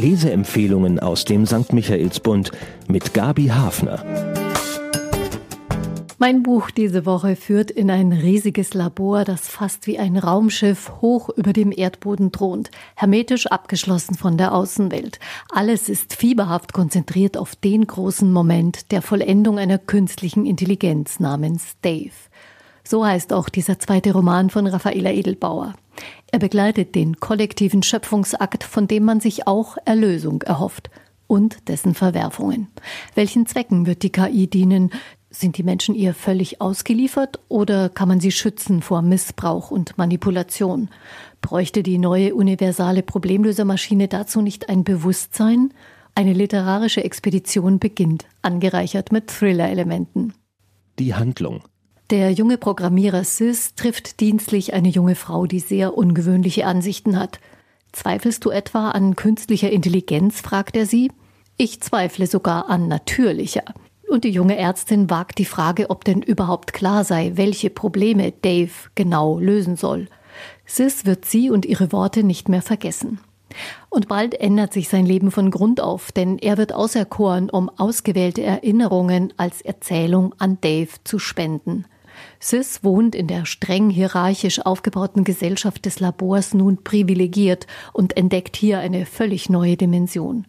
Leseempfehlungen aus dem St. Michaelsbund mit Gabi Hafner. Mein Buch diese Woche führt in ein riesiges Labor, das fast wie ein Raumschiff hoch über dem Erdboden thront, hermetisch abgeschlossen von der Außenwelt. Alles ist fieberhaft konzentriert auf den großen Moment der Vollendung einer künstlichen Intelligenz namens Dave. So heißt auch dieser zweite Roman von Raffaella Edelbauer. Er begleitet den kollektiven Schöpfungsakt, von dem man sich auch Erlösung erhofft und dessen Verwerfungen. Welchen Zwecken wird die KI dienen? Sind die Menschen ihr völlig ausgeliefert oder kann man sie schützen vor Missbrauch und Manipulation? Bräuchte die neue universale Problemlösermaschine dazu nicht ein Bewusstsein? Eine literarische Expedition beginnt, angereichert mit Thriller-Elementen. Die Handlung. Der junge Programmierer Sis trifft dienstlich eine junge Frau, die sehr ungewöhnliche Ansichten hat. Zweifelst du etwa an künstlicher Intelligenz? fragt er sie. Ich zweifle sogar an natürlicher. Und die junge Ärztin wagt die Frage, ob denn überhaupt klar sei, welche Probleme Dave genau lösen soll. Sis wird sie und ihre Worte nicht mehr vergessen. Und bald ändert sich sein Leben von Grund auf, denn er wird auserkoren, um ausgewählte Erinnerungen als Erzählung an Dave zu spenden. Sis wohnt in der streng hierarchisch aufgebauten Gesellschaft des Labors nun privilegiert und entdeckt hier eine völlig neue Dimension.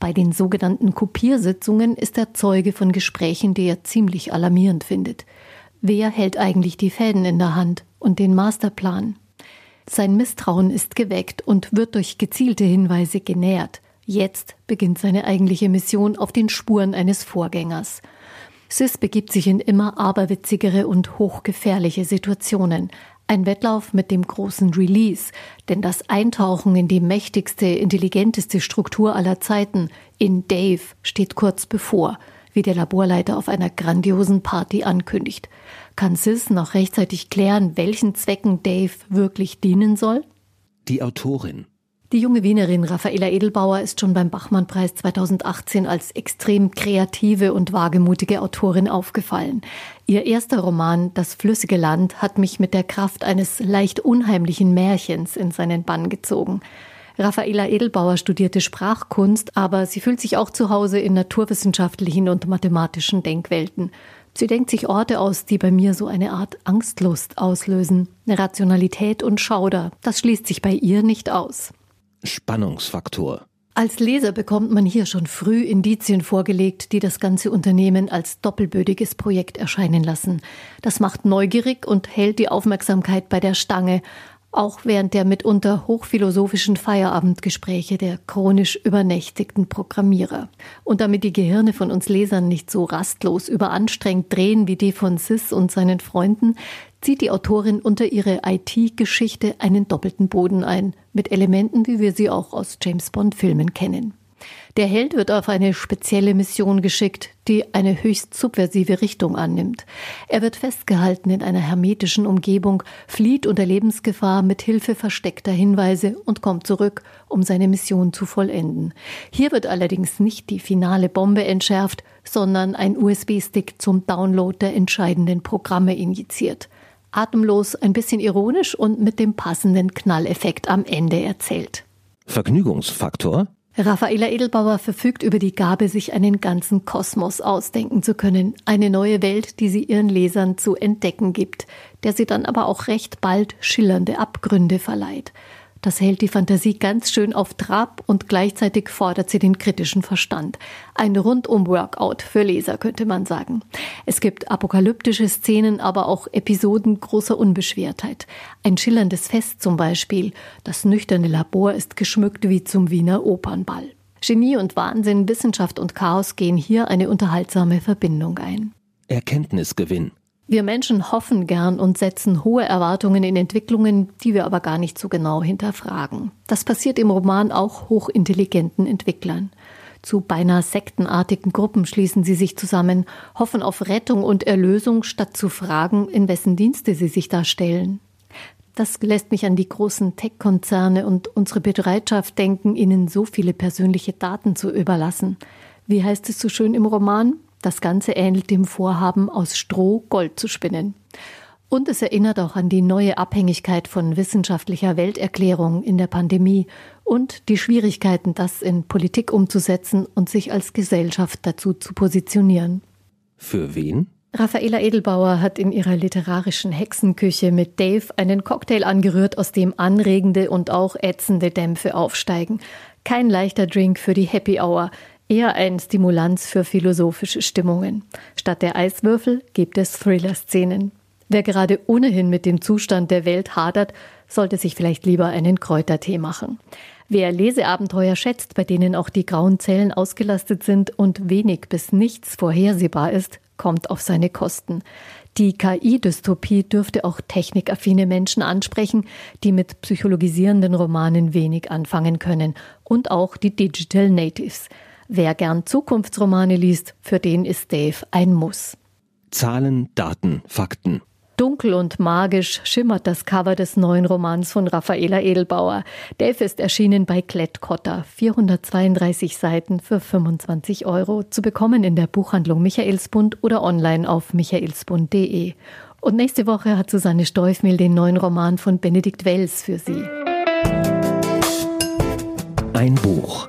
Bei den sogenannten Kopiersitzungen ist er Zeuge von Gesprächen, die er ziemlich alarmierend findet. Wer hält eigentlich die Fäden in der Hand und den Masterplan? Sein Misstrauen ist geweckt und wird durch gezielte Hinweise genährt. Jetzt beginnt seine eigentliche Mission auf den Spuren eines Vorgängers. Sis begibt sich in immer aberwitzigere und hochgefährliche Situationen. Ein Wettlauf mit dem großen Release, denn das Eintauchen in die mächtigste, intelligenteste Struktur aller Zeiten, in Dave, steht kurz bevor, wie der Laborleiter auf einer grandiosen Party ankündigt. Kann Sis noch rechtzeitig klären, welchen Zwecken Dave wirklich dienen soll? Die Autorin die junge Wienerin Raffaela Edelbauer ist schon beim Bachmann-Preis 2018 als extrem kreative und wagemutige Autorin aufgefallen. Ihr erster Roman Das flüssige Land hat mich mit der Kraft eines leicht unheimlichen Märchens in seinen Bann gezogen. Raffaela Edelbauer studierte Sprachkunst, aber sie fühlt sich auch zu Hause in naturwissenschaftlichen und mathematischen Denkwelten. Sie denkt sich Orte aus, die bei mir so eine Art Angstlust auslösen, Rationalität und Schauder. Das schließt sich bei ihr nicht aus. Spannungsfaktor. Als Leser bekommt man hier schon früh Indizien vorgelegt, die das ganze Unternehmen als doppelbödiges Projekt erscheinen lassen. Das macht neugierig und hält die Aufmerksamkeit bei der Stange, auch während der mitunter hochphilosophischen Feierabendgespräche der chronisch übernächtigten Programmierer. Und damit die Gehirne von uns Lesern nicht so rastlos überanstrengt drehen wie die von Sis und seinen Freunden, zieht die Autorin unter ihre IT-Geschichte einen doppelten Boden ein, mit Elementen, wie wir sie auch aus James Bond-Filmen kennen. Der Held wird auf eine spezielle Mission geschickt, die eine höchst subversive Richtung annimmt. Er wird festgehalten in einer hermetischen Umgebung, flieht unter Lebensgefahr mit Hilfe versteckter Hinweise und kommt zurück, um seine Mission zu vollenden. Hier wird allerdings nicht die finale Bombe entschärft, sondern ein USB-Stick zum Download der entscheidenden Programme injiziert atemlos, ein bisschen ironisch und mit dem passenden Knalleffekt am Ende erzählt. Vergnügungsfaktor? Raffaela Edelbauer verfügt über die Gabe, sich einen ganzen Kosmos ausdenken zu können, eine neue Welt, die sie ihren Lesern zu entdecken gibt, der sie dann aber auch recht bald schillernde Abgründe verleiht. Das hält die Fantasie ganz schön auf Trab und gleichzeitig fordert sie den kritischen Verstand. Ein Rundum-Workout für Leser, könnte man sagen. Es gibt apokalyptische Szenen, aber auch Episoden großer Unbeschwertheit. Ein schillerndes Fest zum Beispiel. Das nüchterne Labor ist geschmückt wie zum Wiener Opernball. Genie und Wahnsinn, Wissenschaft und Chaos gehen hier eine unterhaltsame Verbindung ein. Erkenntnisgewinn. Wir Menschen hoffen gern und setzen hohe Erwartungen in Entwicklungen, die wir aber gar nicht so genau hinterfragen. Das passiert im Roman auch hochintelligenten Entwicklern. Zu beinahe sektenartigen Gruppen schließen sie sich zusammen, hoffen auf Rettung und Erlösung, statt zu fragen, in wessen Dienste sie sich da stellen. Das lässt mich an die großen Tech-Konzerne und unsere Bereitschaft denken, ihnen so viele persönliche Daten zu überlassen. Wie heißt es so schön im Roman? Das Ganze ähnelt dem Vorhaben, aus Stroh Gold zu spinnen. Und es erinnert auch an die neue Abhängigkeit von wissenschaftlicher Welterklärung in der Pandemie und die Schwierigkeiten, das in Politik umzusetzen und sich als Gesellschaft dazu zu positionieren. Für wen? Raffaela Edelbauer hat in ihrer literarischen Hexenküche mit Dave einen Cocktail angerührt, aus dem anregende und auch ätzende Dämpfe aufsteigen. Kein leichter Drink für die Happy Hour, eher ein Stimulanz für philosophische Stimmungen. Statt der Eiswürfel gibt es Thriller-Szenen. Wer gerade ohnehin mit dem Zustand der Welt hadert, sollte sich vielleicht lieber einen Kräutertee machen. Wer Leseabenteuer schätzt, bei denen auch die grauen Zellen ausgelastet sind und wenig bis nichts vorhersehbar ist, kommt auf seine Kosten. Die KI-Dystopie dürfte auch technikaffine Menschen ansprechen, die mit psychologisierenden Romanen wenig anfangen können. Und auch die Digital Natives. Wer gern Zukunftsromane liest, für den ist Dave ein Muss. Zahlen, Daten, Fakten. Dunkel und magisch schimmert das Cover des neuen Romans von Raffaela Edelbauer. Dave ist erschienen bei Klettkotter. 432 Seiten für 25 Euro. Zu bekommen in der Buchhandlung Michaelsbund oder online auf michaelsbund.de. Und nächste Woche hat Susanne Steufmehl den neuen Roman von Benedikt Wells für Sie. Ein Buch.